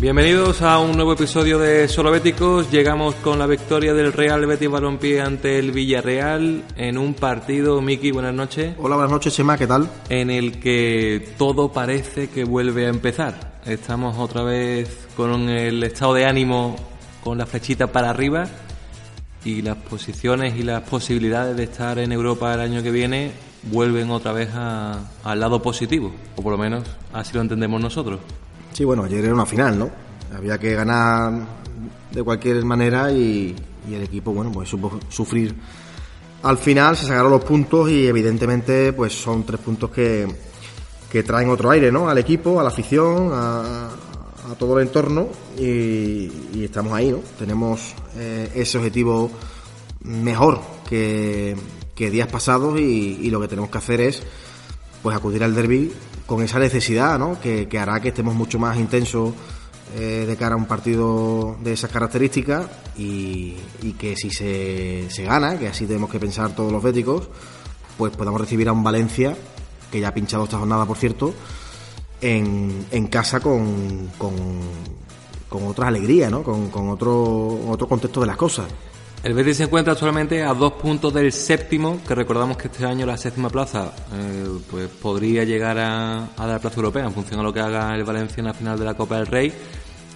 Bienvenidos a un nuevo episodio de Solo Béticos. Llegamos con la victoria del Real Betis Balompié ante el Villarreal en un partido, Miki, buenas noches. Hola, buenas noches, Chema, ¿qué tal? En el que todo parece que vuelve a empezar. Estamos otra vez con el estado de ánimo con la flechita para arriba y las posiciones y las posibilidades de estar en Europa el año que viene vuelven otra vez a- al lado positivo, o por lo menos así lo entendemos nosotros. Sí, bueno, ayer era una final, ¿no? Había que ganar de cualquier manera y, el equipo, bueno, pues supo sufrir. Al final se sacaron los puntos y evidentemente pues son tres puntos que, que traen otro aire, ¿no? Al equipo, a la afición, a, a todo el entorno y, y estamos ahí, ¿no? Tenemos eh, ese objetivo mejor que, que días pasados y, y lo que tenemos que hacer es pues acudir al derby con esa necesidad, ¿no? Que, que hará que estemos mucho más intensos eh, de cara a un partido de esas características y, que si se, se gana, que así tenemos que pensar todos los béticos, pues podamos recibir a un Valencia, que ya ha pinchado esta jornada, por cierto, en, en casa con, con, con otra alegría, ¿no? Con, con otro, otro contexto de las cosas. El Betis se encuentra actualmente a dos puntos del séptimo, que recordamos que este año la séptima plaza eh, pues podría llegar a, a la plaza europea en función a lo que haga el Valencia en la final de la Copa del Rey.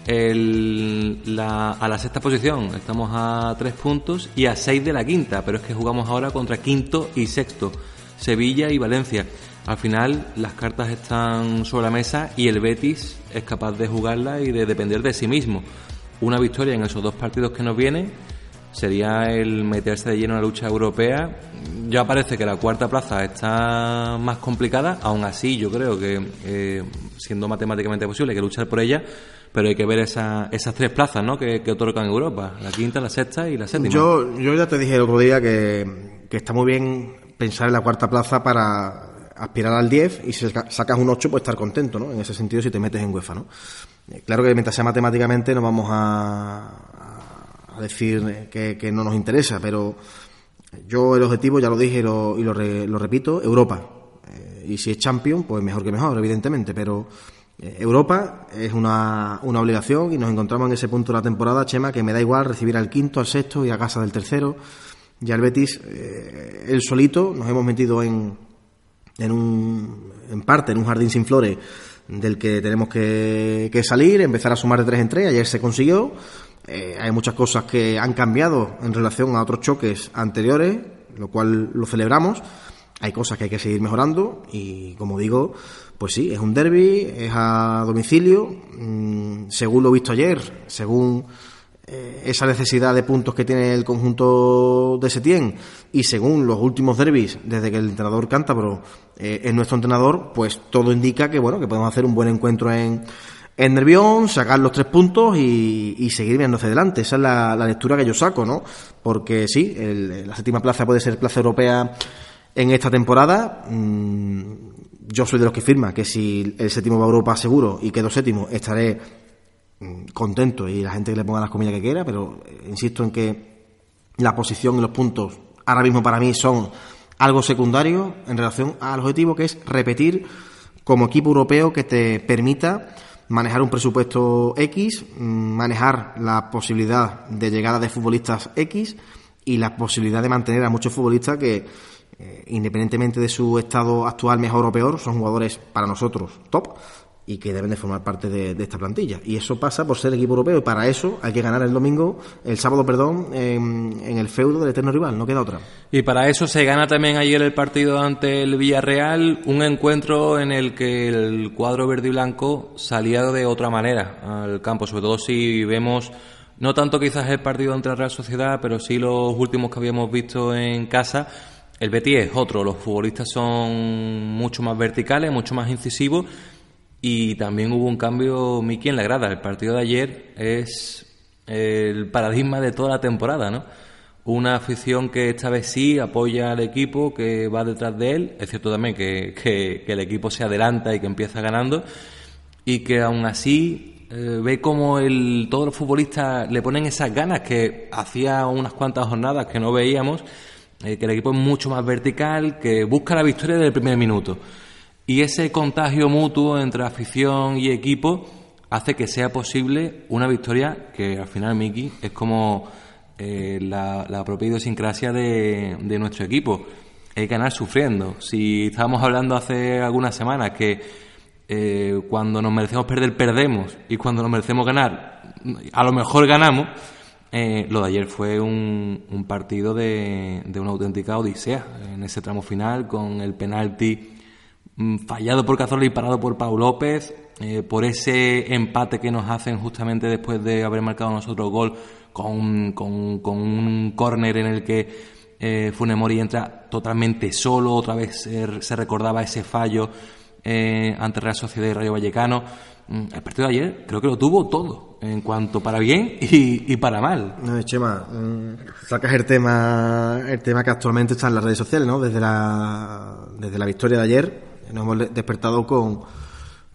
La- a la sexta posición estamos a tres puntos y a seis de la quinta, pero es que jugamos ahora contra quinto y sexto, Sevilla y Valencia. Al final las cartas están sobre la mesa y el Betis es capaz de jugarla y de depender de sí mismo. Una victoria en esos dos partidos que nos vienen sería el meterse de lleno en la lucha europea. Ya parece que la cuarta plaza está más complicada, aún así yo creo que, eh, siendo matemáticamente posible, hay que luchar por ella, pero hay que ver esa- esas tres plazas ¿no? que, que otorgan Europa, la quinta, la sexta y la séptima. Yo, yo ya te dije el otro día que, está muy bien pensar en la cuarta plaza para aspirar al 10 y si saca- sacas un 8 pues estar contento, ¿no? En ese sentido si te metes en UEFA, ¿no? Eh, Claro que mientras sea matemáticamente no vamos a, a decir eh, que, que no nos interesa, pero yo el objetivo ya lo dije y lo, y lo, re- lo repito, Europa. Eh, y si es champion, pues mejor que mejor, evidentemente, pero eh, Europa es una, una obligación y nos encontramos en ese punto de la temporada, Chema, que me da igual recibir al quinto, al sexto y a casa del tercero. Ya el Betis, eh, él solito, nos hemos metido en, en, un, en parte en un jardín sin flores del que tenemos que, que salir, empezar a sumar de tres en tres. Ayer se consiguió. Eh, hay muchas cosas que han cambiado en relación a otros choques anteriores, lo cual lo celebramos. Hay cosas que hay que seguir mejorando y, como digo, pues sí, es un derby, es a domicilio. Mm, según lo visto ayer, según eh, esa necesidad de puntos que tiene el conjunto de Setién y según los últimos derbis desde que el entrenador cántabro eh, es nuestro entrenador, pues todo indica que bueno que podemos hacer un buen encuentro en, en Nervión, sacar los tres puntos y, y seguir viendo hacia adelante. Esa es la, la lectura que yo saco, ¿no? Porque sí, el- la séptima plaza puede ser plaza europea en esta temporada. Mm, yo soy de los que firma que si el séptimo va a Europa seguro y quedo séptimo, estaré mm, contento y la gente que le ponga las comillas que quiera, pero eh, insisto en que la posición y los puntos ahora mismo para mí son algo secundario en relación al objetivo que es repetir como equipo europeo que te permita manejar un presupuesto X, mm, manejar la posibilidad de llegada de futbolistas X y la posibilidad de mantener a muchos futbolistas que, eh, independientemente de su estado actual mejor o peor, son jugadores para nosotros top y que deben de formar parte de, esta plantilla. Y eso pasa por ser equipo europeo y para eso hay que ganar el domingo, el sábado, perdón, en, en, el feudo del eterno rival, no queda otra. Y para eso se gana también ayer el partido ante el Villarreal, un encuentro en el que el cuadro verde y blanco salía de otra manera al campo, sobre todo si vemos no tanto quizás el partido ante la Real Sociedad, pero sí los últimos que habíamos visto en casa. El Betis es otro, los futbolistas son mucho más verticales, mucho más incisivos y también hubo un cambio, Miki, en la grada. El partido de ayer es el paradigma de toda la temporada, ¿no? Una afición que esta vez sí apoya al equipo, que va detrás de él. Es cierto también que, que, el equipo se adelanta y que empieza ganando. Y que aún así eh, ve como el, todos los futbolistas le ponen esas ganas que hacía unas cuantas jornadas que no veíamos. Eh, que el equipo es mucho más vertical, que busca la victoria desde el primer minuto. Y ese contagio mutuo entre afición y equipo hace que sea posible una victoria que al final, Miki, es como eh, la, propia idiosincrasia de, nuestro equipo. Que ganar sufriendo. Si estábamos hablando hace algunas semanas que eh, cuando nos merecemos perder, perdemos, y cuando nos merecemos ganar, a lo mejor ganamos, eh, lo de ayer fue un, un partido de, de, una auténtica odisea. En ese tramo final, con el penalti fallado por Cazorla y parado por Pau López, eh, por ese empate que nos hacen justamente después de haber marcado nosotros gol con, con, con un córner en el que eh, Funemori entra totalmente solo, otra vez se, recordaba ese fallo eh, ante Real Sociedad y Rayo Vallecano. Mm, el partido de ayer creo que lo tuvo todo, en cuanto para bien y, y para mal. No, Chema, mm, sacas el tema, el tema que actualmente está en las redes sociales, ¿no? Desde la, desde la victoria de ayer, nos hemos despertado con,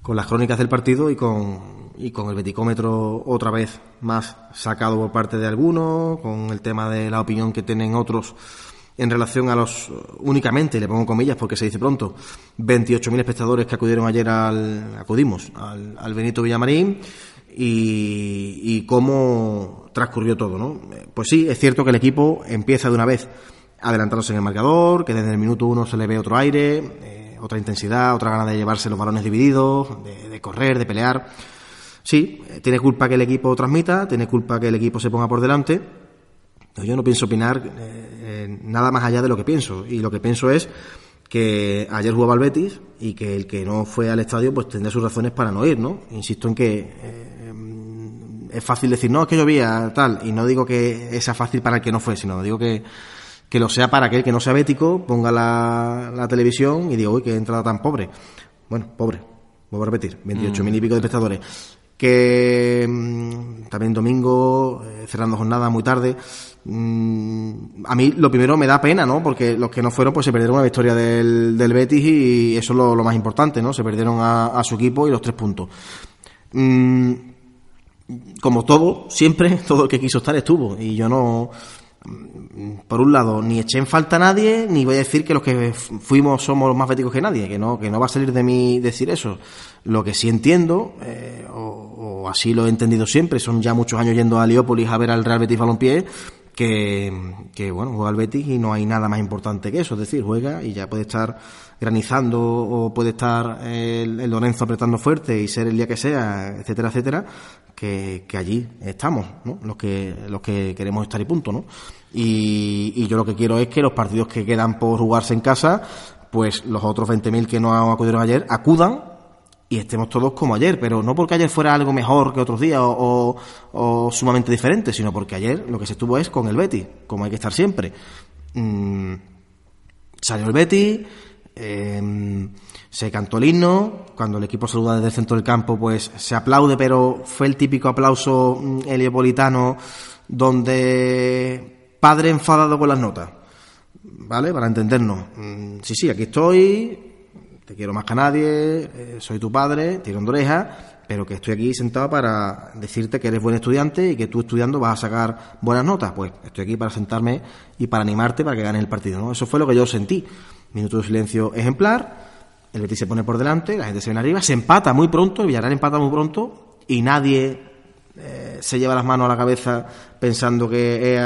con las crónicas del partido y con, y con el beticómetro otra vez más sacado por parte de algunos, con el tema de la opinión que tienen otros en relación a los únicamente, le pongo comillas porque se dice pronto, 28.000 espectadores que acudieron ayer al, acudimos al, Benito Villamarín y, cómo transcurrió todo, ¿no? Pues sí, es cierto que el equipo empieza de una vez adelantándose en el marcador, que desde el minuto uno se le ve otro aire, otra intensidad, otra gana de llevarse los balones divididos, de, correr, de pelear. Sí, eh, tiene culpa que el equipo transmita, tiene culpa que el equipo se ponga por delante. yo no pienso opinar eh, nada más allá de lo que pienso. Y lo que pienso es que ayer jugaba el Betis y que el que no fue al estadio pues tendrá sus razones para no ir, ¿no? Insisto en que eh, es fácil decir, no, es que llovía, tal, y no digo que sea fácil para el que no fue, sino digo que que lo sea para aquel que no sea bético, ponga la, la televisión y diga, uy, qué entrada tan pobre. Bueno, pobre, voy a repetir, 28 mil y pico de espectadores. Que mm, también domingo, eh, cerrando jornada muy tarde. Mm, a mí lo primero me da pena, ¿no? Porque los que no fueron, pues se perdieron una victoria del, del Betis y eso es lo, lo más importante, ¿no? Se perdieron a, a, su equipo y los tres puntos. Mm, como todo, siempre, todo el que quiso estar estuvo. Y yo no, por un lado, ni eché en falta a nadie, ni voy a decir que los que fuimos somos los más béticos que nadie, que no, que no va a salir de mí decir eso. Lo que sí entiendo, eh, o, así lo he entendido siempre, son ya muchos años yendo a Leópolis a ver al Real Betis Balompié, que, que bueno, juega al Betis y no hay nada más importante que eso, es decir, juega y ya puede estar granizando o puede estar el, el Lorenzo apretando fuerte y ser el día que sea, etcétera, etcétera, que, que allí estamos, ¿no? Los que, los que queremos estar y punto, ¿no? Y, y yo lo que quiero es que los partidos que quedan por jugarse en casa, pues los otros 20.000 que no acudieron ayer acudan y estemos todos como ayer, pero no porque ayer fuera algo mejor que otros días o, o, sumamente diferente, sino porque ayer lo que se estuvo es con el Betty, como hay que estar siempre. Mm, salió el Betty, eh, se cantó el himno, cuando el equipo saluda desde el centro del campo, pues se aplaude, pero fue el típico aplauso mm, heliopolitano donde padre enfadado con las notas, ¿vale? Para entendernos. Mm, sí, sí, aquí estoy, te quiero más que a nadie, eh, soy tu padre, tirón de oreja, pero que estoy aquí sentado para decirte que eres buen estudiante y que tú estudiando vas a sacar buenas notas. Pues estoy aquí para sentarme y para animarte para que ganes el partido. ¿no? Eso fue lo que yo sentí. Minuto de silencio ejemplar, el Betis se pone por delante, la gente se viene arriba, se empata muy pronto, el Villarreal empata muy pronto y nadie eh, se lleva las manos a la cabeza pensando que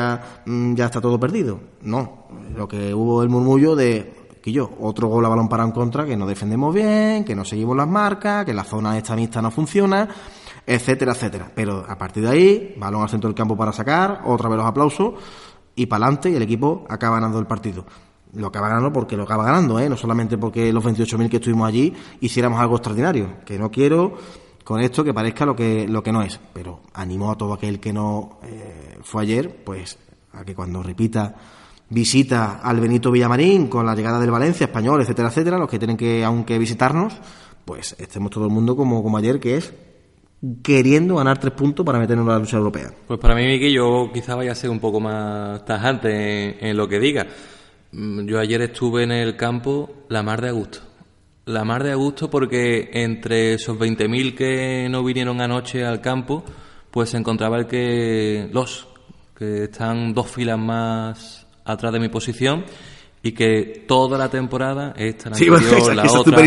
mm, ya está todo perdido. No, lo que hubo el murmullo de que yo, otro gol a balón para en contra, que no defendemos bien, que no seguimos las marcas, que la zona esta mixta no funciona, etcétera, etcétera. Pero a partir de ahí, balón al centro del campo para sacar, otra vez los aplausos y para adelante y el equipo acaba ganando el partido. Lo acaba ganando porque lo acaba ganando, ¿eh? no solamente porque los 28.000 que estuvimos allí hiciéramos algo extraordinario, que no quiero con esto que parezca lo que, lo que no es, pero animo a todo aquel que no eh, fue ayer, pues a que cuando repita visita al Benito Villamarín con la llegada del Valencia, español, etcétera, etcétera, los que tienen que, aunque visitarnos, pues estemos todo el mundo como, como ayer, que es queriendo ganar tres puntos para meternos en la lucha europea. Pues para mí, Miki, yo quizá vaya a ser un poco más tajante en, lo que diga. Mm, yo ayer estuve en el campo la mar de agosto. La mar de agosto porque entre esos 20.000 que no vinieron anoche al campo, pues se encontraba el que los que están dos filas más atrás de mi posición y que toda la temporada, esta, la anterior, la otra,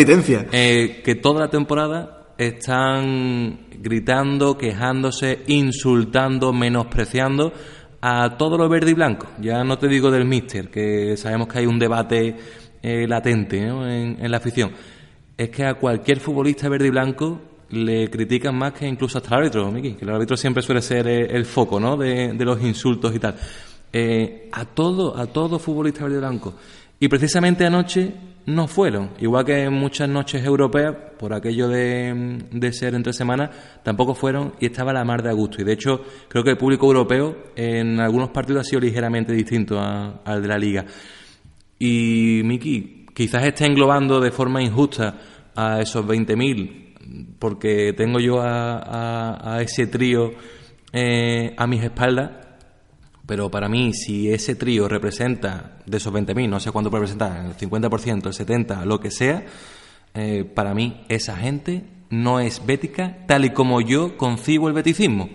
eh, que toda la temporada están gritando, quejándose, insultando, menospreciando a todo lo verde y blanco. Ya no te digo del míster, que sabemos que hay un debate eh, latente en, la afición. Es que a cualquier futbolista verde y blanco le critican más que incluso hasta el árbitro, Miki, que el árbitro siempre suele ser eh, el, foco ¿no? de, de los insultos y tal. Eh, a todo, a todo futbolista verde blanco. Y precisamente anoche no fueron, igual que en muchas noches europeas, por aquello de, ser entre semanas, tampoco fueron y estaba la mar de gusto. Y de hecho, creo que el público europeo en algunos partidos ha sido ligeramente distinto al de la liga. Y Miki, quizás esté englobando de forma injusta a esos 20.000, porque tengo yo a, ese trío eh, a mis espaldas pero para mí, si ese trío representa de esos 20.000, no sé cuánto puede representar, el 50%, el 70%, lo que sea, eh, para mí esa gente no es bética tal y como yo concibo el beticismo.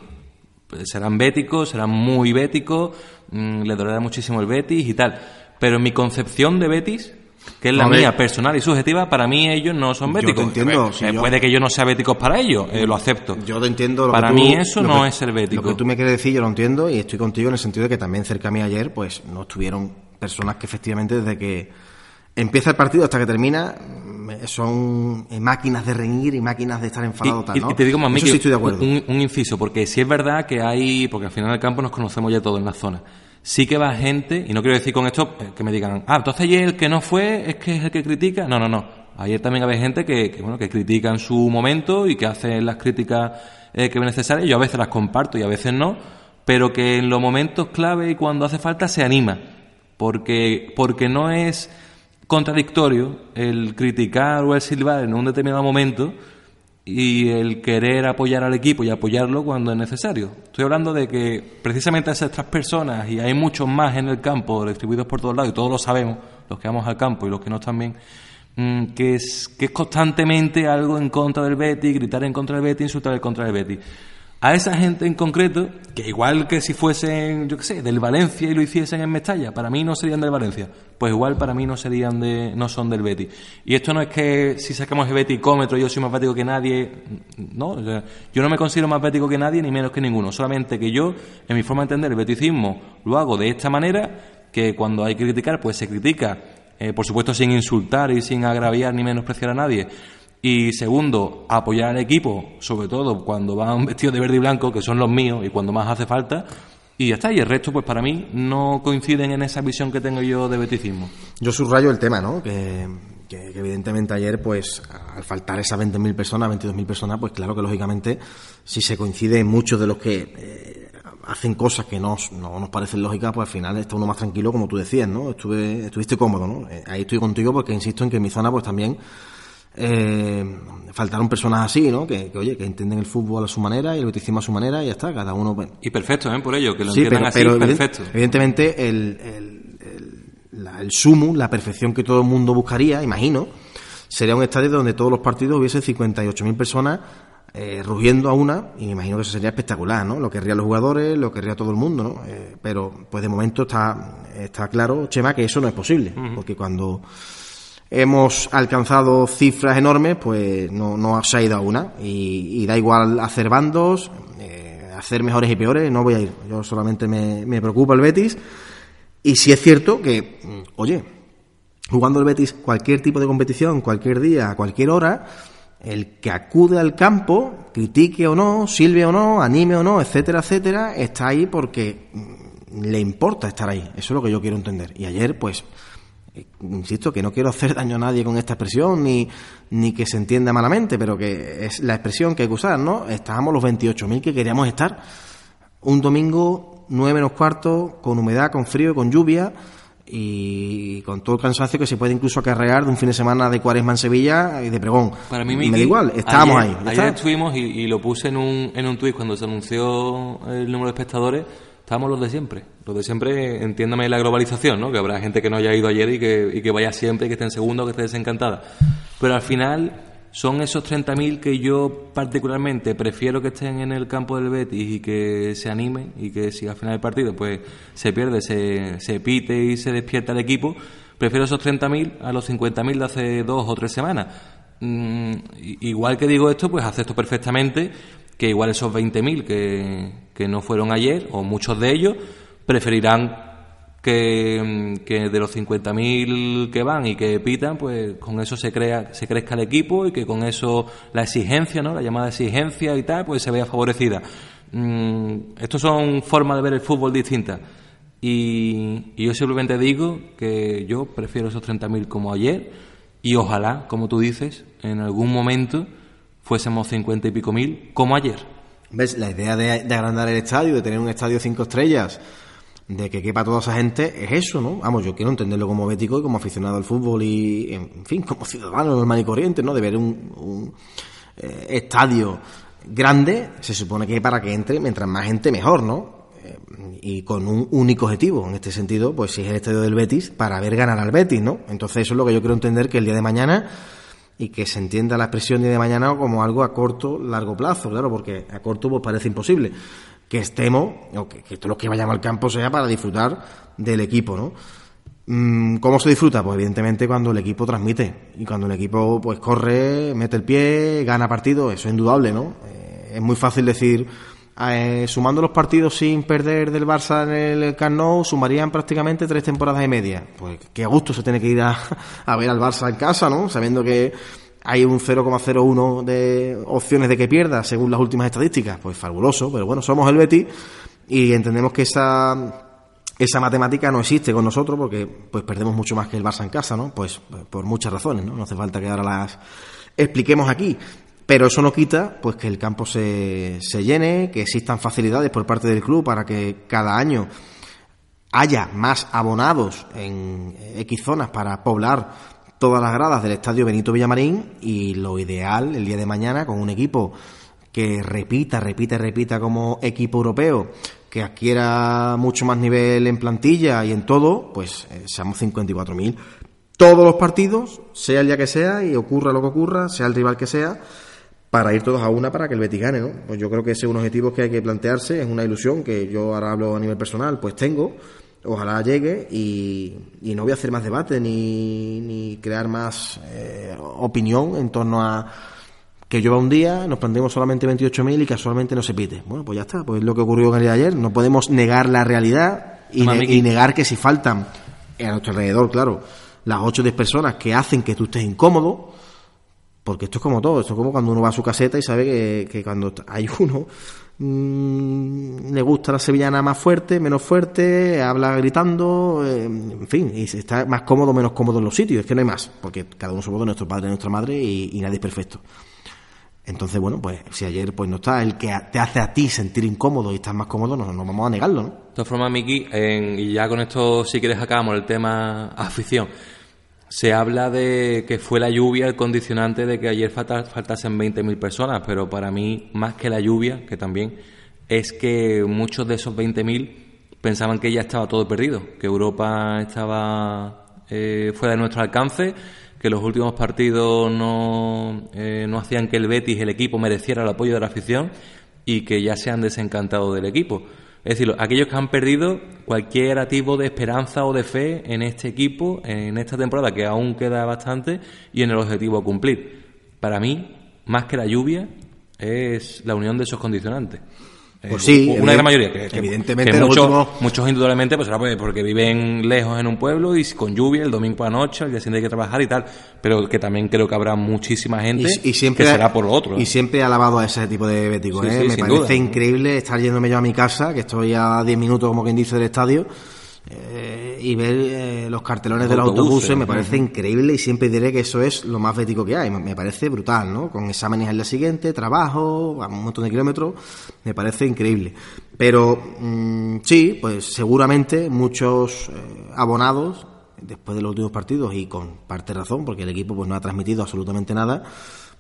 Pues serán béticos, serán muy béticos, mm, le dolerá muchísimo el betis y tal. Pero mi concepción de betis, que es la mía personal y subjetiva, para mí ellos no son béticos. entiendo. Eh, puede que yo no sea béticos para ellos, eh, lo acepto. Yo te entiendo. Lo para que mí eso no es ser bético. Lo que tú me quieres decir yo lo entiendo y estoy contigo en el sentido de que también cerca a mí ayer pues no estuvieron personas que efectivamente desde que empieza el partido hasta que termina son eh, máquinas de reñir y máquinas de estar enfadados. Y, y, te digo más, estoy de acuerdo. Un, un, inciso, porque si es verdad que hay, porque al final del campo nos conocemos ya todos en la zona sí que va gente, y no quiero decir con esto que me digan, ah, entonces ayer el que no fue es que es el que critica. No, no, no. Ayer también había gente que, bueno, que critica en su momento y que hace las críticas eh, que ven necesarias. Yo a veces las comparto y a veces no, pero que en los momentos clave y cuando hace falta se anima. Porque, porque no es contradictorio el criticar o el silbar en un determinado momento y el querer apoyar al equipo y apoyarlo cuando es necesario. Estoy hablando de que precisamente esas tres personas, y hay muchos más en el campo, distribuidos por todos lados, y todos lo sabemos, los que vamos al campo y los que no bien, mm, que es, que es constantemente algo en contra del Betty, gritar en contra del Betty, insultar en contra del Betty a esa gente en concreto, que igual que si fuesen, yo qué sé, del Valencia y lo hiciesen en Mestalla, para mí no serían del Valencia, pues igual para mí no serían de, no son del Betty. Y esto no es que si sacamos el beticómetro yo soy más bético que nadie, no, yo no me considero más bético que nadie ni menos que ninguno, solamente que yo, en mi forma de entender el beticismo, lo hago de esta manera, que cuando hay que criticar, pues se critica, eh, por supuesto sin insultar y sin agraviar ni menospreciar a nadie, y segundo, apoyar al equipo, sobre todo cuando van vestidos de verde y blanco, que son los míos, y cuando más hace falta. Y ya está, y el resto, pues para mí, no coinciden en esa visión que tengo yo de beticismo. Yo subrayo el tema, ¿no? Que, evidentemente ayer, pues, al faltar esas 20.000 personas, 22.000 personas, pues claro que lógicamente, si se coincide muchos de los que eh, hacen cosas que no, no, nos parecen lógicas, pues al final está uno más tranquilo, como tú decías, ¿no? Estuve, estuviste cómodo, ¿no? Eh, ahí estoy contigo porque insisto en que mi zona, pues también eh, faltaron personas así, ¿no? Que, oye, que entienden el fútbol a su manera y el beticismo a su manera y ya está, cada uno... Y perfecto, ¿eh? Por ello, que lo entiendan así, perfecto. Evidentemente, el, el, el, la, el sumo, la perfección que todo el mundo buscaría, imagino, sería un estadio donde todos los partidos hubiesen 58.000 personas eh, rugiendo a una, y me imagino que eso sería espectacular, ¿no? Lo querrían los jugadores, lo querría todo el mundo, ¿no? Eh, pero, pues de momento está, está claro, Chema, que eso no es posible, porque cuando hemos alcanzado cifras enormes, pues no, no se ha ido a una, y, da igual hacer bandos, eh, hacer mejores y peores, no voy a ir, yo solamente me, me preocupa el Betis, y si es cierto que, oye, jugando el Betis cualquier tipo de competición, cualquier día, a cualquier hora, el que acude al campo, critique o no, silbe o no, anime o no, etcétera, etcétera, está ahí porque mm, le importa estar ahí. Eso es lo que yo quiero entender. Y ayer, pues, insisto, que no quiero hacer daño a nadie con esta expresión, ni, ni que se entienda malamente, pero que es la expresión que hay que usar, ¿no? Estábamos los 28.000 que queríamos estar un domingo, nueve menos cuarto, con humedad, con frío, con lluvia, y con todo el cansancio que se puede incluso acarrear de un fin de semana de cuaresma en Sevilla y de pregón. Para mí, me da igual, estábamos ahí. Ayer estuvimos y, lo puse en un, en un tuit cuando se anunció el número de espectadores. Estábamos los de siempre. Los de siempre, entiéndame la globalización, ¿no? Que habrá gente que no haya ido ayer y que, y que vaya siempre, y que esté en segundo, que esté desencantada. Pero al final, son esos 30.000 que yo particularmente prefiero que estén en el campo del Betis y que se animen y que si al final del partido pues se pierde, se, se pite y se despierta el equipo, prefiero esos 30.000 a los 50.000 de hace dos o tres semanas. Mm, igual que digo esto, pues acepto perfectamente que igual esos 20.000 que, que no fueron ayer, o muchos de ellos, preferirán que, que de los 50.000 que van y que pitan, pues con eso se crea se crezca el equipo y que con eso la exigencia, ¿no? La llamada exigencia y tal, pues se vea favorecida. Mm, estos son formas de ver el fútbol distintas. Y, y yo simplemente digo que yo prefiero esos 30.000 como ayer y ojalá, como tú dices, en algún momento fuésemos 50 y pico mil como ayer. ¿Ves? La idea de, de agrandar el estadio, de tener un estadio cinco estrellas, de que quepa toda esa gente es eso, ¿no? Vamos, yo quiero entenderlo como bético y como aficionado al fútbol y, en fin, como ciudadano normal y corriente, ¿no? De ver un, eh, estadio grande, se supone que para que entre, mientras más gente, mejor, ¿no? Eh, y con un único objetivo, en este sentido, pues si es el estadio del Betis, para ver ganar al Betis, ¿no? Entonces eso es lo que yo quiero entender que el día de mañana y que se entienda la expresión día de mañana como algo a corto, largo plazo, claro, porque a corto pues parece imposible que estemos, o que, que todos los que vayamos al campo sea para disfrutar del equipo, ¿no? Mm, ¿Cómo se disfruta? Pues evidentemente cuando el equipo transmite y cuando el equipo pues corre, mete el pie, gana partido, eso es indudable, ¿no? Eh, es muy fácil decir, eh, sumando los partidos sin perder del Barça en el Camp sumarían prácticamente tres temporadas y media. Pues qué gusto se tiene que ir a, a ver al Barça en casa, ¿no? Sabiendo que hay un 0,01 de opciones de que pierda según las últimas estadísticas, pues fabuloso, pero bueno, somos el Betis y entendemos que esa esa matemática no existe con nosotros porque pues perdemos mucho más que el Barça en casa, ¿no? Pues por muchas razones, ¿no? No hace falta que ahora las expliquemos aquí. Pero eso no quita pues que el campo se, se llene, que existan facilidades por parte del club para que cada año haya más abonados en X zonas para poblar todas las gradas del estadio Benito Villamarín y lo ideal el día de mañana con un equipo que repita, repita, repita como equipo europeo, que adquiera mucho más nivel en plantilla y en todo, pues eh, seamos 54.000. Todos los partidos, sea el día que sea y ocurra lo que ocurra, sea el rival que sea, para ir todos a una para que el Betis gane, ¿no? Pues yo creo que ese es un objetivo que hay que plantearse, es una ilusión que yo ahora hablo a nivel personal, pues tengo, ojalá llegue y, no voy a hacer más debate ni, ni crear más eh, opinión en torno a que llueva un día, nos planteemos solamente 28.000 y casualmente no se pite. Bueno, pues ya está, pues es lo que ocurrió en el día de ayer. No podemos negar la realidad y, y negar que si faltan a nuestro alrededor, claro, las 8 o 10 personas que hacen que tú estés incómodo, porque esto es como todo, esto es como cuando uno va a su caseta y sabe que, que cuando hay uno Mm, le gusta la sevillana más fuerte, menos fuerte, habla gritando, eh, en fin, y está más cómodo, menos cómodo en los sitios, es que no hay más, porque cada uno somos nuestro padre y nuestra madre y, nadie es perfecto. Entonces, bueno, pues si ayer pues no está el que te hace a ti sentir incómodo y estás más cómodo, no, no vamos a negarlo, ¿no? De todas formas, Miki, y ya con esto, si quieres, acabamos el tema afición. Se habla de que fue la lluvia el condicionante de que ayer faltasen 20.000 personas, pero para mí, más que la lluvia, que también, es que muchos de esos 20.000 pensaban que ya estaba todo perdido, que Europa estaba eh, fuera de nuestro alcance, que los últimos partidos no, eh, no hacían que el Betis, el equipo, mereciera el apoyo de la afición y que ya se han desencantado del equipo. Es decir, aquellos que han perdido cualquier tipo de esperanza o de fe en este equipo, en esta temporada, que aún queda bastante, y en el objetivo a cumplir. Para mí, más que la lluvia, es la unión de esos condicionantes. Pues sí, una gran mayoría. Que, evidentemente, muchos, muchos indudablemente, pues, pues porque viven lejos en un pueblo y con lluvia, el domingo la noche, el día siguiente hay que trabajar y tal. Pero que también creo que habrá muchísima gente y, siempre que será por lo otro. Y siempre he alabado a ese tipo de béticos. ¿eh? Me parece increíble estar yéndome yo a mi casa, que estoy a 10 minutos, como quien dice, del estadio eh, y ver eh, los cartelones de los autobuses, me parece increíble y siempre diré que eso es lo más bético que hay. Me parece brutal, ¿no? Con exámenes al día siguiente, trabajo, a un montón de kilómetros, me parece increíble. Pero mm, sí, pues seguramente muchos eh, abonados, después de los últimos partidos y con parte razón, porque el equipo pues no ha transmitido absolutamente nada,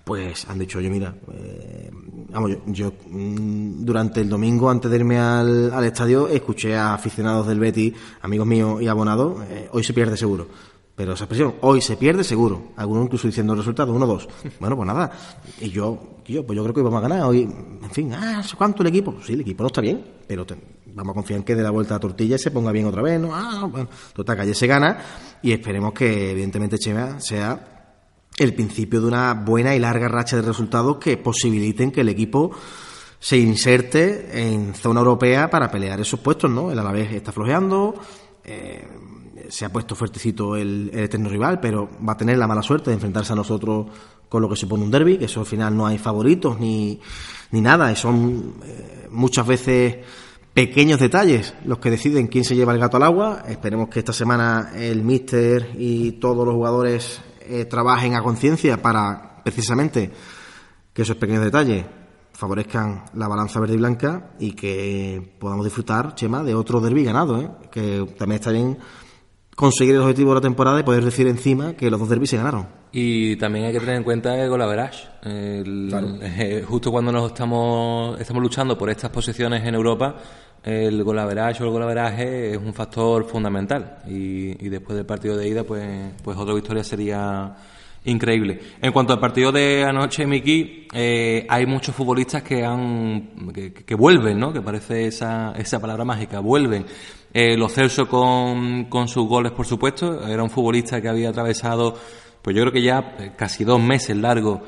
pues han dicho, oye, mira, eh, vamos, yo, mm, durante el domingo, antes de irme al, al, estadio, escuché a aficionados del Betty, amigos míos y abonados, eh, hoy se pierde seguro. Pero esa expresión, hoy se pierde seguro. Algunos incluso diciendo el resultado, uno, dos. Bueno, pues nada. Y yo, yo, pues yo creo que vamos a ganar. Hoy, en fin, ah, ¿cuánto el equipo? Pues sí, el equipo no está bien, pero vamos a confiar en que de la vuelta a tortilla se ponga bien otra vez, ¿no? Ah, bueno, total, calle se gana y esperemos que, evidentemente, Chema sea el principio de una buena y larga racha de resultados que posibiliten que el equipo se inserte en zona europea para pelear esos puestos, ¿no? El Alavés está flojeando, eh, se ha puesto fuertecito el, eterno rival, pero va a tener la mala suerte de enfrentarse a nosotros con lo que se pone un derby, que eso al final no hay favoritos ni, ni nada, y son eh, muchas veces pequeños detalles los que deciden quién se lleva el gato al agua. Esperemos que esta semana el míster y todos los jugadores eh, trabajen a conciencia para precisamente que esos pequeños detalles favorezcan la balanza verde y blanca y que podamos disfrutar, Chema, de otro derby ganado, ¿eh? que también está bien conseguir el objetivo de la temporada y poder decir encima que los dos derbis se ganaron. Y también hay que tener en cuenta el golaverage. Eh, justo cuando nos estamos, estamos luchando por estas posiciones en Europa, el golaveraje o el golaveraje es un factor fundamental. Y, después del partido de ida pues pues otra victoria sería increíble. En cuanto al partido de anoche Miki eh, hay muchos futbolistas que han que, vuelven no que parece esa esa palabra mágica vuelven. Eh, los Celso con, con sus goles por supuesto era un futbolista que había atravesado pues yo creo que ya eh, casi dos meses largo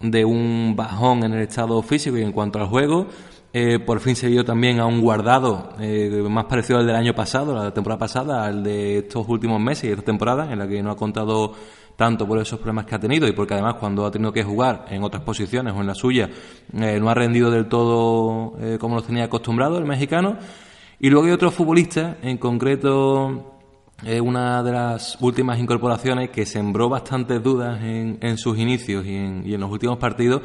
de un bajón en el estado físico y en cuanto al juego eh, por fin se vio también a un guardado eh, más parecido al del año pasado, la temporada pasada, al de estos últimos meses y esta temporada, en la que no ha contado tanto por esos problemas que ha tenido y porque además cuando ha tenido que jugar en otras posiciones o en la suya eh, no ha rendido del todo como lo tenía acostumbrado el mexicano. Y luego hay otro futbolista, en concreto una de las últimas incorporaciones que sembró bastantes dudas en, en sus inicios y en, y en los últimos partidos,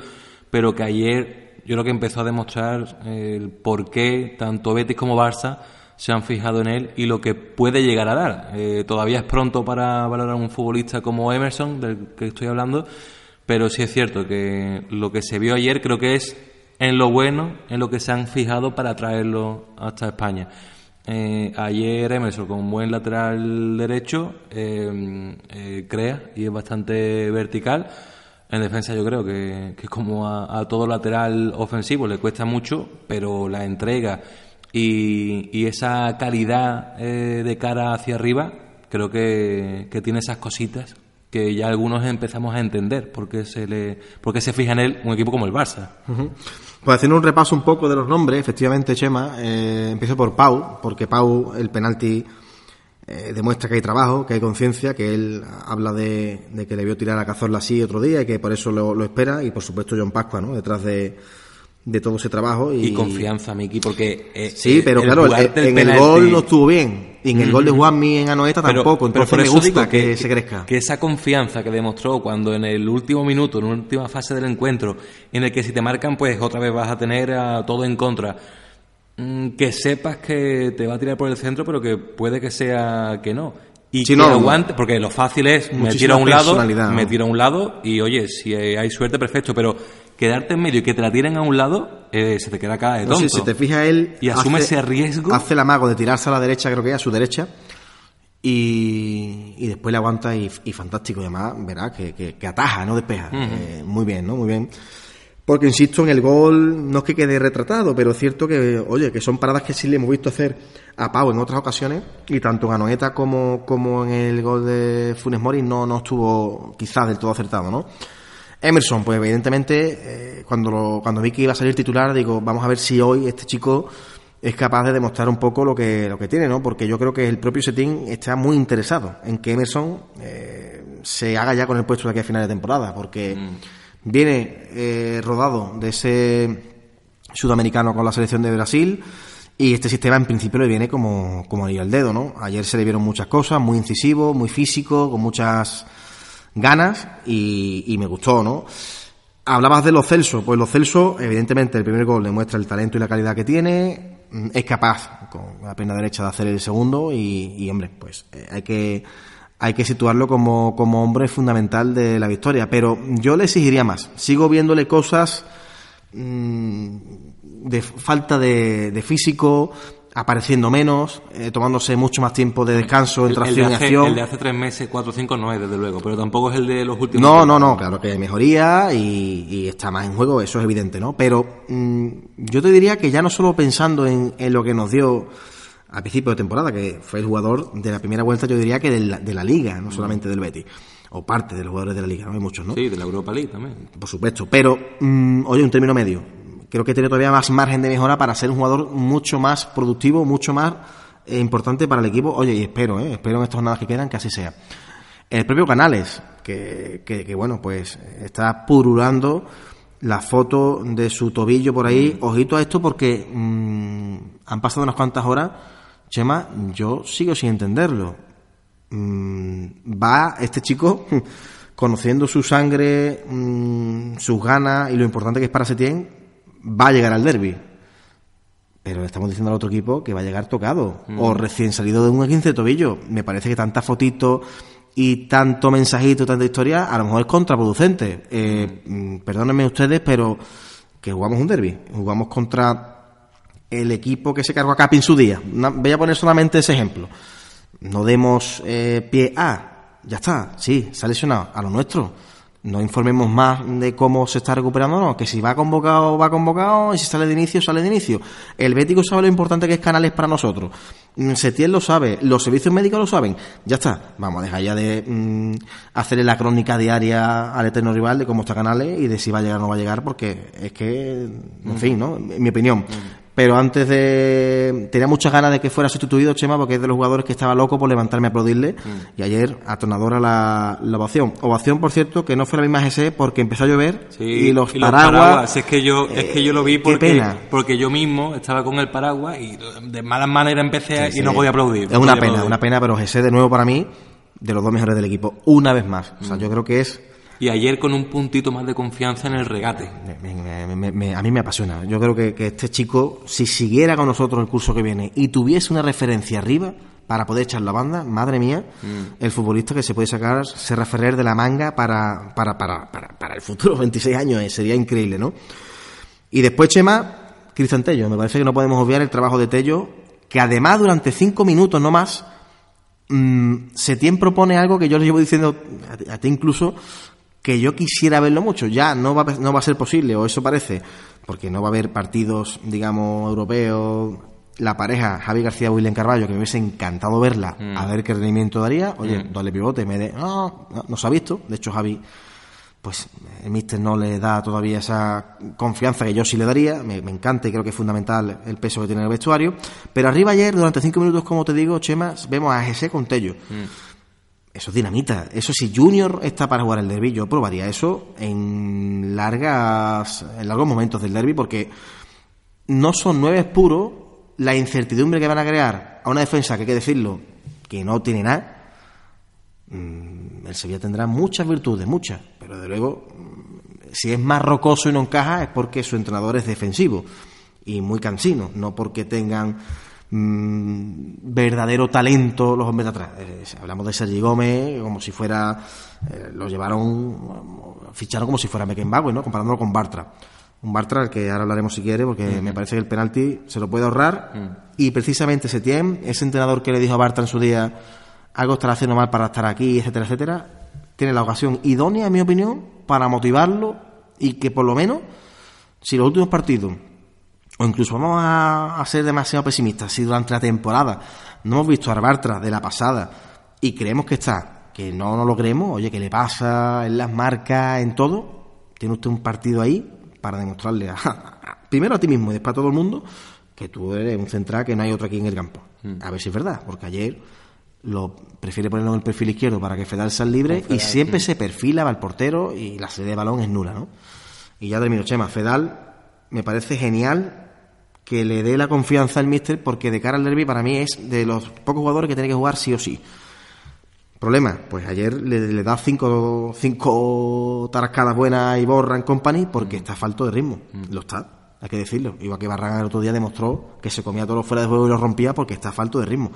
pero que ayer yo creo que empezó a demostrar el por qué tanto Betis como Barça se han fijado en él y lo que puede llegar a dar. Eh, todavía es pronto para valorar un futbolista como Emerson, del que estoy hablando, pero sí es cierto que lo que se vio ayer creo que es en lo bueno, en lo que se han fijado para traerlo hasta España. Eh, ayer Emerson con buen lateral derecho eh, crea y es bastante vertical en defensa yo creo que, como a, todo lateral ofensivo le cuesta mucho, pero la entrega y, esa calidad eh, de cara hacia arriba creo que, tiene esas cositas que ya algunos empezamos a entender porque se le porque se fija en él un equipo como el Barça. Pues haciendo un repaso un poco de los nombres, efectivamente, Chema, eh, empiezo por Pau, porque Pau, el penalti eh, demuestra que hay trabajo, que hay conciencia, que él habla de, que le vio tirar a Cazorla así otro día y que por eso lo, espera, y por supuesto John Pascua, ¿no? Detrás de, todo ese trabajo. Y, confianza, Miki, porque... Eh, sí, pero claro, en el gol no estuvo bien, y en el gol de Juanmi en Anoeta tampoco, entonces me gusta que, se crezca. Que esa confianza que demostró cuando en el último minuto, en la última fase del encuentro, en el que si te marcan, pues otra vez vas a tener a todo en contra que sepas que te va a tirar por el centro, pero que puede que sea que no. Y que no, aguante, porque lo fácil es me tiro a un lado, me tiro a un lado y oye, si hay suerte, perfecto, pero quedarte en medio y que te la tiren a un lado, eh, se te queda cara de tonto. si te fijas él... Y asume ese riesgo. Hace el amago de tirarse a la derecha, creo que es a su derecha, Y, y después le aguanta y, y fantástico. Y además, verás, que, que, que ataja, no despeja. Eh, muy bien, ¿no? Muy bien. Porque insisto, en el gol no es que quede retratado, pero es cierto que, oye, que son paradas que sí le hemos visto hacer a Pau en otras ocasiones, y tanto en Anoeta como, como en el gol de Funes Mori no, no estuvo quizás del todo acertado, ¿no? Emerson, pues evidentemente, eh, cuando, lo- cuando vi que iba a salir titular, digo, vamos a ver si hoy este chico es capaz de demostrar un poco lo que, lo que tiene, ¿no? Porque yo creo que el propio Setín está muy interesado en que Emerson eh, se haga ya con el puesto de aquí a final de temporada, porque viene eh, rodado de ese sudamericano con la selección de Brasil y este sistema en principio le viene como, como anillo al dedo, ¿no? Ayer se le vieron muchas cosas, muy incisivo, muy físico, con muchas ganas y, y me gustó, ¿no? Hablabas de los Celso, pues los Celso, evidentemente el primer gol demuestra el talento y la calidad que tiene, mm, es capaz con la pierna derecha de hacer el segundo y, y, hombre, pues eh, hay que hay que situarlo como, como hombre fundamental de la victoria, pero yo le exigiría más. Sigo viéndole cosas mm, de falta de, de físico, apareciendo menos, eh, tomándose mucho más tiempo de descanso entre de acción y acción. el de hace tres meses, cuatro o cinco, no es, desde luego, pero tampoco es el de los últimos. No, no, no, claro que hay mejoría y, y está más en juego, eso es evidente, ¿no? Pero mm, yo te diría que ya no solo pensando en, en lo que nos dio a principio de temporada, que fue el jugador de la primera vuelta, yo diría que de la, de la liga, no solamente del Betis, o parte de los jugadores de la liga, no hay muchos, ¿no? Sí, de la Europa League también. Por supuesto, pero mm, oye, un término medio. Creo que tiene todavía más margen de mejora para ser un jugador mucho más productivo, mucho más eh, importante para el equipo. Oye, y espero, eh, espero en estas jornadas que quedan que así sea. El propio Canales, que, que, que, bueno, pues está purulando la foto de su tobillo por ahí. Ojito a esto porque mm, han pasado unas cuantas horas. Chema, yo sigo sin entenderlo. Mm, va este chico conociendo su sangre, mmm, sus ganas y lo importante que es para Setién, va a llegar al derby. Pero le estamos diciendo al otro equipo que va a llegar tocado mm. o recién salido de un 15 de tobillo. Me parece que tanta fotito y tanto mensajito, tanta historia, a lo mejor es contraproducente. Eh, mm. Perdónenme ustedes, pero que jugamos un derby. Jugamos contra el equipo que se cargó a Capi en su día. Una, voy a poner solamente ese ejemplo. No demos eh, pie a. Ya está, sí, se ha lesionado. A lo nuestro no informemos más de cómo se está recuperando o no, que si va convocado, va convocado, y si sale de inicio, sale de inicio. El Bético sabe lo importante que es Canales para nosotros. Setién lo sabe, los servicios médicos lo saben. Ya está, vamos a dejar ya de mmm, hacerle la crónica diaria al eterno rival de cómo está Canales y de si va a llegar o no va a llegar, porque es que, en fin, ¿no? En mi opinión. Pero antes de. Tenía muchas ganas de que fuera sustituido Chema, porque es de los jugadores que estaba loco por levantarme a aplaudirle. Mm. Y ayer, atonadora la, la, ovación. Ovación, por cierto, que no fue la misma GC porque empezó a llover. Sí, y los y paraguas. Los paraguas. Es, que yo, es que yo lo vi Eh, porque, pena. porque yo mismo estaba con el paraguas y de malas maneras empecé Sí, y sí. no podía aplaudir. Es no una pena, aplaudir. una pena, pero GC de nuevo para mí, de los dos mejores del equipo, una vez más. O sea, yo creo que es. Y ayer con un puntito más de confianza en el regate. Me, me, me, me, a mí me apasiona. Yo creo que, que, este chico, si siguiera con nosotros el curso que viene y tuviese una referencia arriba para poder echar la banda, madre mía, mm. el futbolista que se puede sacar Serra Ferrer de la manga para, para, para, para, para el futuro, 26 años, eh, sería increíble, ¿no? Y después, Chema, Cristian Tello. Me parece que no podemos obviar el trabajo de Tello, que además durante cinco minutos no más, mmm, Setién propone algo que yo le llevo diciendo a ti incluso que yo quisiera verlo mucho. Ya no va, no va a ser posible, o eso parece, porque no va a haber partidos, digamos, europeos. La pareja Javi García William Carballo, que me hubiese encantado verla, mm. a ver qué rendimiento daría. Oye, mm. doble pivote, me de. No, no, no, se ha visto. De hecho, Javi, pues el míster no le da todavía esa confianza que yo sí le daría. Me, me, encanta y creo que es fundamental el peso que tiene el vestuario. Pero arriba ayer, durante cinco minutos, como te digo, Chema, vemos a Jesse con Tello. Mm. Eso es dinamita. Eso si Junior está para jugar el derby, yo probaría eso en largas, en largos momentos del derby, porque no son nueve puros. La incertidumbre que van a crear a una defensa, que hay que decirlo, que no tiene nada. Mmm, el Sevilla tendrá muchas virtudes, muchas, pero de luego, si es más rocoso y no encaja, es porque su entrenador es defensivo y muy cansino, no porque tengan mmm, verdadero talento los hombres de atrás. Eh, hablamos de Sergi Gómez como si fuera, eh, lo llevaron, ficharon como si fuera Meckenbauer, ¿no? comparándolo con Bartra. Un Bartra al que ahora hablaremos si quiere, porque me parece que el penalti se lo puede ahorrar. -huh. Y precisamente Setién, ese entrenador que le dijo a Bartra en su día, algo estará haciendo mal para estar aquí, etcétera, etcétera, tiene la ocasión idónea, en mi opinión, para motivarlo y que por lo menos, si los últimos partidos, o incluso vamos a, ser demasiado pesimistas, si durante la temporada no hemos visto a Bartra de la pasada y creemos que está, que no, no lo creemos, oye, que le pasa en las marcas, en todo, tiene usted un partido ahí para demostrarle primero a ti mismo y después a todo el mundo que tú eres un central que no hay otro aquí en el campo. Mm. A ver si es verdad, porque ayer lo prefiere ponerlo en el perfil izquierdo para que Fedal sea libre y siempre se perfila, va al portero y la sede de balón es nula, ¿no? Y ya termino, Chema, Fedal me parece genial que le dé la confianza al míster porque de cara al derby para mí es de los pocos jugadores que tiene que jugar sí o sí. Problema, pues ayer le, da cinco, cinco tarascadas buenas y borra en company porque está falto de ritmo. Mm. Lo está, hay que decirlo. Igual que Barran el otro día demostró que se comía todos los fuera de juego y los rompía porque está falto de ritmo.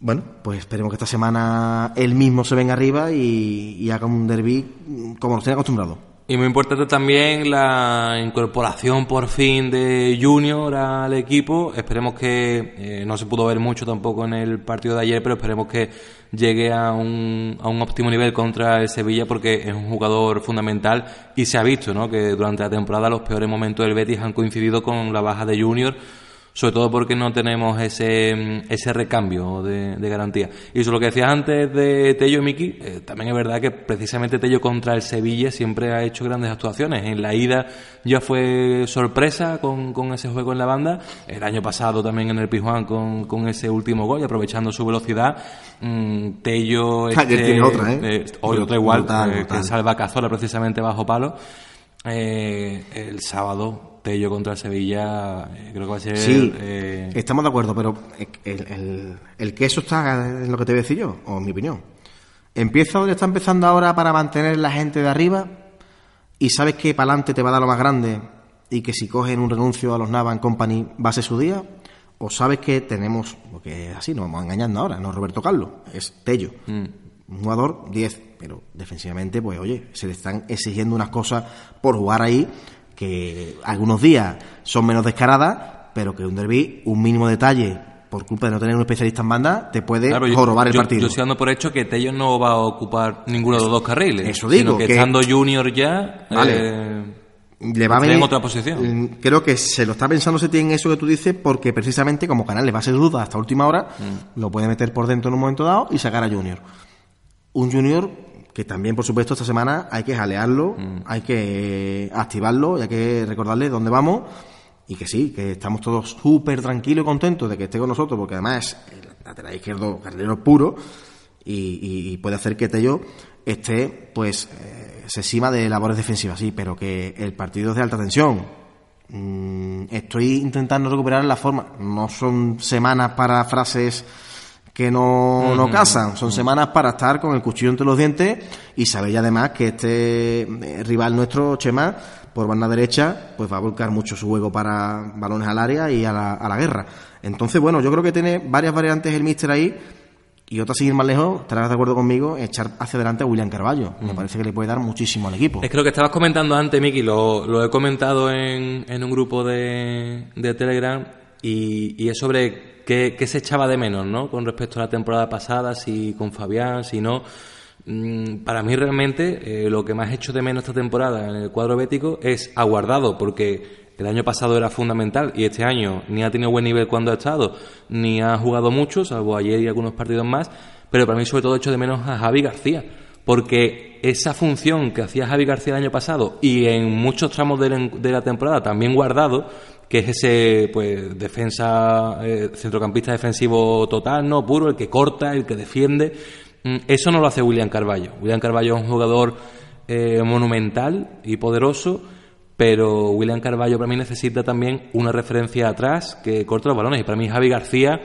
Bueno, pues esperemos que esta semana él mismo se venga arriba y, haga un derby como nos tiene acostumbrado. Y muy importante también la incorporación por fin de Junior al equipo. Esperemos que eh, no se pudo ver mucho tampoco en el partido de ayer, pero esperemos que llegue a un, a un óptimo nivel contra el Sevilla porque es un jugador fundamental y se ha visto ¿no? que durante la temporada los peores momentos del Betis han coincidido con la baja de Junior sobre todo porque no tenemos ese, ese recambio de, garantía. Y eso lo que decías antes de Tello y Miki, eh, también es verdad que precisamente Tello contra el Sevilla siempre ha hecho grandes actuaciones. En la ida ya fue sorpresa con, con ese juego en la banda, el año pasado también en el Pijuán con, con ese último gol, y aprovechando su velocidad. Mm, Tello... Este, tiene otra, ¿eh? eh otra igual, eh, que salva Cazorla precisamente bajo palo. el sábado Tello contra Sevilla, eh, creo que va a ser. Sí, eh, estamos de acuerdo, pero el, queso está en lo que te voy a decir yo, o en mi opinión. Empieza donde está empezando ahora para mantener la gente de arriba y sabes que para adelante te va a dar lo más grande y que si cogen un renuncio a los Navan Company va a ser su día, o sabes que tenemos, porque así nos vamos engañando ahora, no Roberto Carlos, es Tello. Mm. Un jugador 10, pero defensivamente, pues oye, se le están exigiendo unas cosas por jugar ahí que algunos días son menos descaradas, pero que un derby, un mínimo detalle por culpa de no tener un especialista en banda, te puede jorobar el partido. Yo estoy dando por hecho que Tello no va a ocupar ninguno de los dos carriles. Eso digo. Sino que, estando Junior ya. Eh, le va a venir, en otra posición. Creo que se lo está pensando se tiene eso que tú dices, porque precisamente como canal le va a ser duda hasta última hora, mm. lo puede meter por dentro en un momento dado y sacar a Junior. Un Junior que también, por supuesto, esta semana hay que jalearlo, mm. hay que activarlo y hay que recordarle dónde vamos y que sí, que estamos todos súper tranquilos y contentos de que esté con nosotros, porque además es el lateral izquierdo carrilero puro y, puede hacer que Tello esté, pues, eh, se cima de labores defensivas, sí, pero que el partido es de alta tensión. Mm, estoy intentando recuperar la forma. No son semanas para frases que no, no casan. Son semanas para estar con el cuchillo entre los dientes y sabéis además que este eh, rival nuestro, Chema, por banda derecha, pues va a volcar mucho su juego para balones al área y a la, a la guerra. Entonces, bueno, yo creo que tiene varias variantes el míster ahí y otra seguir más lejos, estarás de acuerdo conmigo, echar hacia adelante a William Carballo. Me parece que le puede dar muchísimo al equipo. Es que lo que estabas comentando antes, Miki, lo, lo he comentado en, en un grupo de, de Telegram y, y es sobre ¿Qué, se echaba de menos, ¿no? Con respecto a la temporada pasada, si con Fabián, si no. Mm, para mí realmente eh, lo que más he hecho de menos esta temporada en el cuadro bético es aguardado, porque el año pasado era fundamental y este año ni ha tenido buen nivel cuando ha estado, ni ha jugado mucho, salvo ayer y algunos partidos más, pero para mí sobre todo he hecho de menos a Javi García, porque esa función que hacía Javi García el año pasado y en muchos tramos de la temporada también guardado, que es ese pues defensa eh, centrocampista defensivo total, no puro, el que corta, el que defiende. Mm, eso no lo hace William Carballo. William Carballo es un jugador eh, monumental y poderoso, pero William Carballo para mí necesita también una referencia atrás que corte los balones. Y para mí Javi García,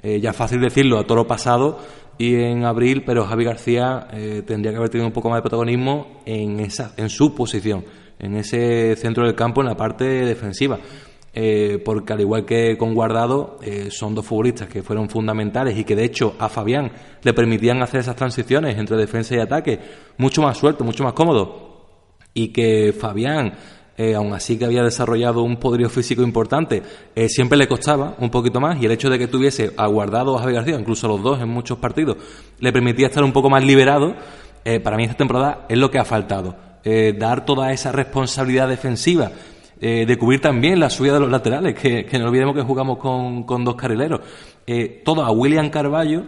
eh, ya fácil decirlo a toro pasado y en abril, pero Javi García tendría que haber tenido un poco más de protagonismo en esa, en su posición, en ese centro del campo, en la parte defensiva. Eh, porque al igual que con Guardado, eh, son dos futbolistas que fueron fundamentales y que de hecho a Fabián le permitían hacer esas transiciones entre defensa y ataque mucho más suelto, mucho más cómodo. Y que Fabián eh, aún así que había desarrollado un poderío físico importante, eh, siempre le costaba un poquito más y el hecho de que tuviese aguardado a Javi García, incluso los dos en muchos partidos, le permitía estar un poco más liberado. Para mí esta temporada es lo que ha faltado, dar toda esa responsabilidad defensiva. De cubrir también la subida de los laterales, que, no olvidemos que jugamos con, con dos carrileros. todo a William Carballo,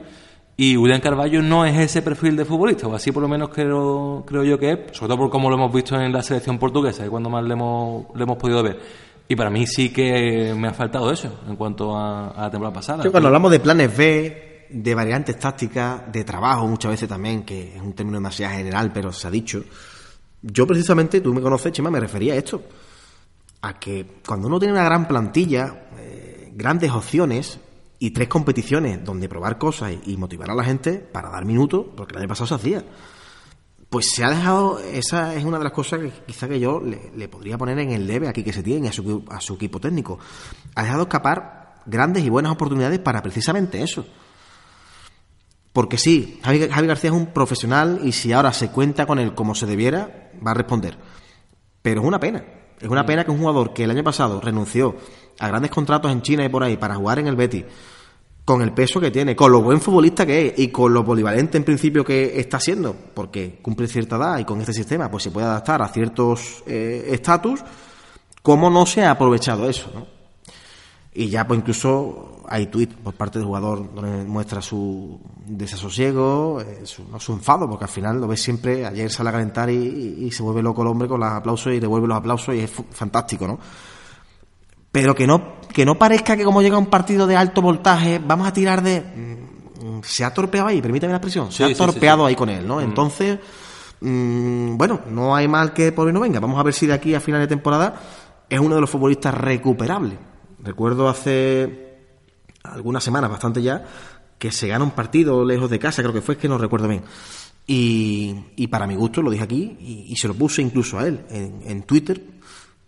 y William Carballo no es ese perfil de futbolista, o así por lo menos creo, creo yo que es, sobre todo por cómo lo hemos visto en la selección portuguesa, y cuando más le hemos, le hemos podido ver. Y para mí sí que me ha faltado eso en cuanto a, la temporada pasada. cuando hablamos de planes B, de variantes tácticas, de trabajo muchas veces también, que es un término demasiado general, pero se ha dicho. Yo precisamente, tú me conoces, Chema, me refería a esto. A que cuando uno tiene una gran plantilla, eh, grandes opciones, y tres competiciones donde probar cosas y motivar a la gente para dar minutos, porque el año pasado se hacía. Pues se ha dejado, esa es una de las cosas que quizá que yo le, podría poner en el debe aquí que se tiene a su, a su equipo técnico. Ha dejado escapar grandes y buenas oportunidades para precisamente eso. Porque sí, Javi, García es un profesional y si ahora se cuenta con él como se debiera, va a responder. Pero es una pena. Es una pena que un jugador que el año pasado renunció a grandes contratos en China y por ahí para jugar en el Betis, con el peso que tiene, con lo buen futbolista que es y con lo polivalente en principio que está siendo, porque cumple cierta edad y con este sistema pues se puede adaptar a ciertos eh, estatus, ¿cómo no se ha aprovechado eso? ¿no? Y ya pues incluso hay tuit por parte del jugador donde muestra su desasosiego, eh, su, su, enfado, porque al final lo ves siempre, ayer sale a calentar y, y, se vuelve loco el hombre con los aplausos y devuelve los aplausos y es fantástico, ¿no? pero que no, que no parezca que como llega un partido de alto voltaje, vamos a tirar de... Mm, se ha torpeado ahí, permítame la expresión, se ha torpeado ahí con él, ¿no? Mm. Entonces, mm, bueno, no hay mal que por hoy no venga. Vamos a ver si de aquí a final de temporada es uno de los futbolistas recuperables. Recuerdo hace algunas semanas, bastante ya, que se gana un partido lejos de casa, creo que fue, es que no recuerdo bien. Y, y para mi gusto, lo dije aquí, y, se lo puse incluso a él en, en Twitter,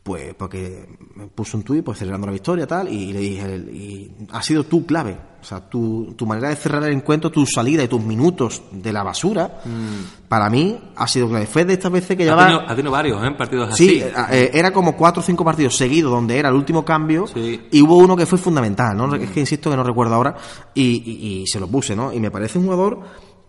pues porque me puso un tuit pues celebrando la victoria tal y le dije y ha sido tu clave o sea tu, tu manera de cerrar el encuentro tu salida y tus minutos de la basura mm. para mí ha sido clave. Fue de estas veces que llevaba ha tenido, varios ¿eh? partidos así. sí eh, era como cuatro o cinco partidos seguidos donde era el último cambio y hubo uno que fue fundamental no es que insisto que no recuerdo ahora y, y, se lo puse no y me parece un jugador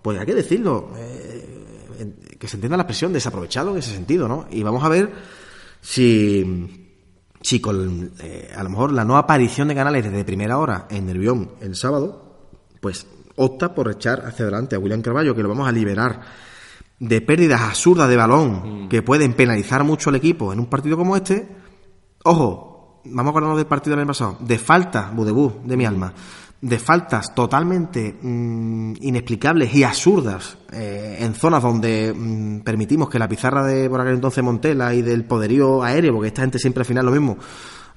pues hay que decirlo eh, que se entienda la expresión desaprovechado en ese sentido no y vamos a ver si, si con eh, a lo mejor la no aparición de canales desde primera hora en Nervión el sábado, pues opta por echar hacia adelante a William Carballo, que lo vamos a liberar de pérdidas absurdas de balón mm. que pueden penalizar mucho al equipo en un partido como este. Ojo, vamos a acordarnos del partido del año pasado, de falta, Budebú, de mi alma, de faltas totalmente mm, inexplicables y absurdas eh, en zonas donde mm, permitimos que la pizarra de por aquel entonces Montela y del poderío aéreo, porque esta gente siempre al final lo mismo,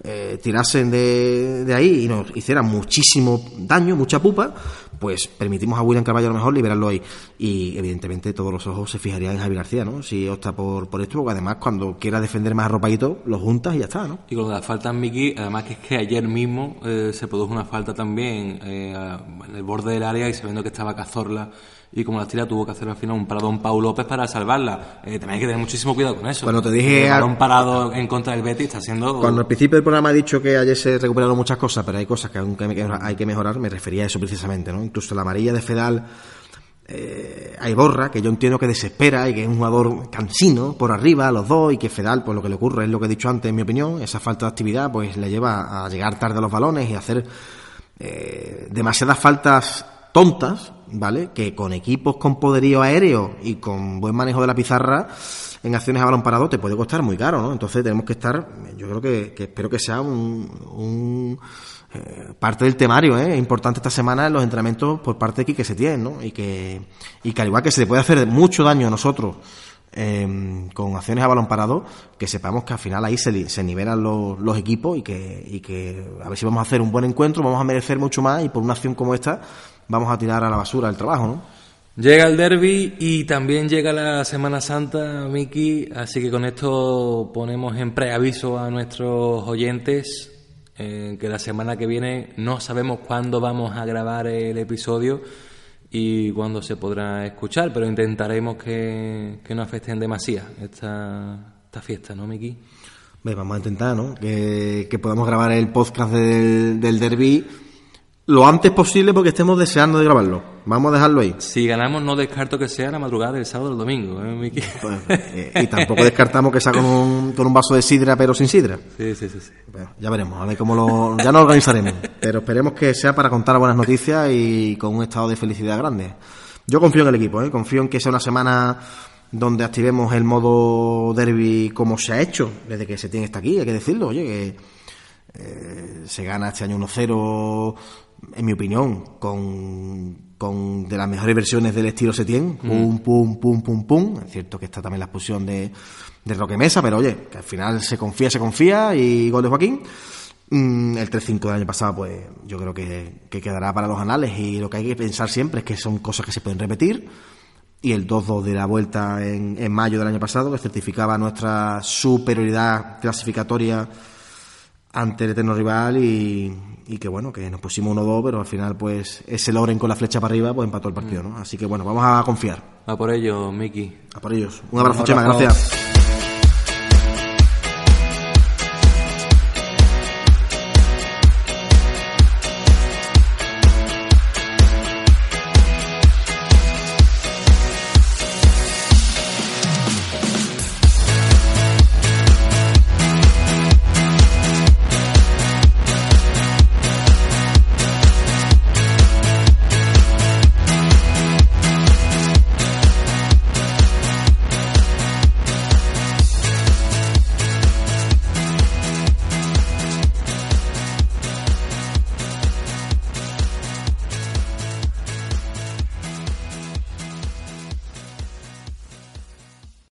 eh, tirasen de, de, ahí y nos hicieran muchísimo daño, mucha pupa, pues permitimos a William Carvalho a lo mejor liberarlo ahí. Y evidentemente todos los ojos se fijarían en Javi García, ¿no? Si opta por, por esto, porque además cuando quiera defender más arropadito, lo juntas y ya está, ¿no? Y con la falta en Miki, además que es que ayer mismo eh, se produjo una falta también eh, en el borde del área y sabiendo que estaba Cazorla y como la tira tuvo que hacer al final un parado Pau López para salvarla. Eh, también hay que tener muchísimo cuidado con eso. Cuando te dije... Un parado en contra del Betis está siendo... Cuando al principio del programa he dicho que ayer se recuperaron muchas cosas, pero hay cosas que aún hay que mejorar, me refería a eso precisamente, ¿no? Incluso la amarilla de Fedal... Eh, hay Borra, que yo entiendo que desespera y que es un jugador cansino por arriba, los dos, y que Fedal, pues lo que le ocurre es lo que he dicho antes, en mi opinión, esa falta de actividad, pues le lleva a llegar tarde a los balones y hacer eh, demasiadas faltas tontas, ¿vale? Que con equipos con poderío aéreo y con buen manejo de la pizarra en acciones a balón parado te puede costar muy caro, ¿no? Entonces tenemos que estar, yo creo que, espero que sea un, eh, parte del temario, ¿eh? importante esta semana los entrenamientos por parte de se tiene, ¿no? Y que, y que al igual que se le puede hacer mucho daño a nosotros em, con acciones a balón parado, que sepamos que al final ahí se, se nivelan los, los, equipos y que, y que a ver si vamos a hacer un buen encuentro, vamos a merecer mucho más y por una acción como esta vamos a tirar a la basura el trabajo, ¿no? Llega el derby y también llega la Semana Santa, Miki, así que con esto ponemos en preaviso a nuestros oyentes eh, que la semana que viene no sabemos cuándo vamos a grabar el episodio y cuándo se podrá escuchar, pero intentaremos que, no afecten demasiado esta, esta fiesta, ¿no, Miki? vamos a intentar, ¿no? Que, que podamos grabar el podcast del, del derby lo antes posible porque estemos deseando de grabarlo. Vamos a dejarlo ahí. Si ganamos, no descarto que sea la madrugada del sábado o del domingo, ¿eh, Miki? Pues, eh, y tampoco descartamos que sea con un, con un vaso de sidra, pero sin sidra. Sí, sí, sí. sí. Bueno, ya veremos, a ver cómo lo. Ya nos organizaremos. Pero esperemos que sea para contar buenas noticias y con un estado de felicidad grande. Yo confío en el equipo, ¿eh? confío en que sea una semana donde activemos el modo derby como se ha hecho desde que se tiene está aquí, hay que decirlo, oye, que eh, se gana este año 1-0 en mi opinión, con, con de las mejores versiones del estilo Setien, mm. pum, pum, pum, pum, pum. Es cierto que está también la expulsión de, de Roque Mesa, pero oye, que al final se confía, se confía y gol de Joaquín. Mm, el 3-5 del año pasado, pues yo creo que, que, quedará para los anales y lo que hay que pensar siempre es que son cosas que se pueden repetir. Y el 2-2 de la vuelta en, en mayo del año pasado, que certificaba nuestra superioridad clasificatoria ante el eterno rival y, y que bueno, que nos pusimos 1-2, pero al final pues ese Loren con la flecha para arriba pues empató el partido, ¿no? Así que bueno, vamos a confiar. A por ellos, Miki. A por ellos. Un abrazo, Chema, gracias.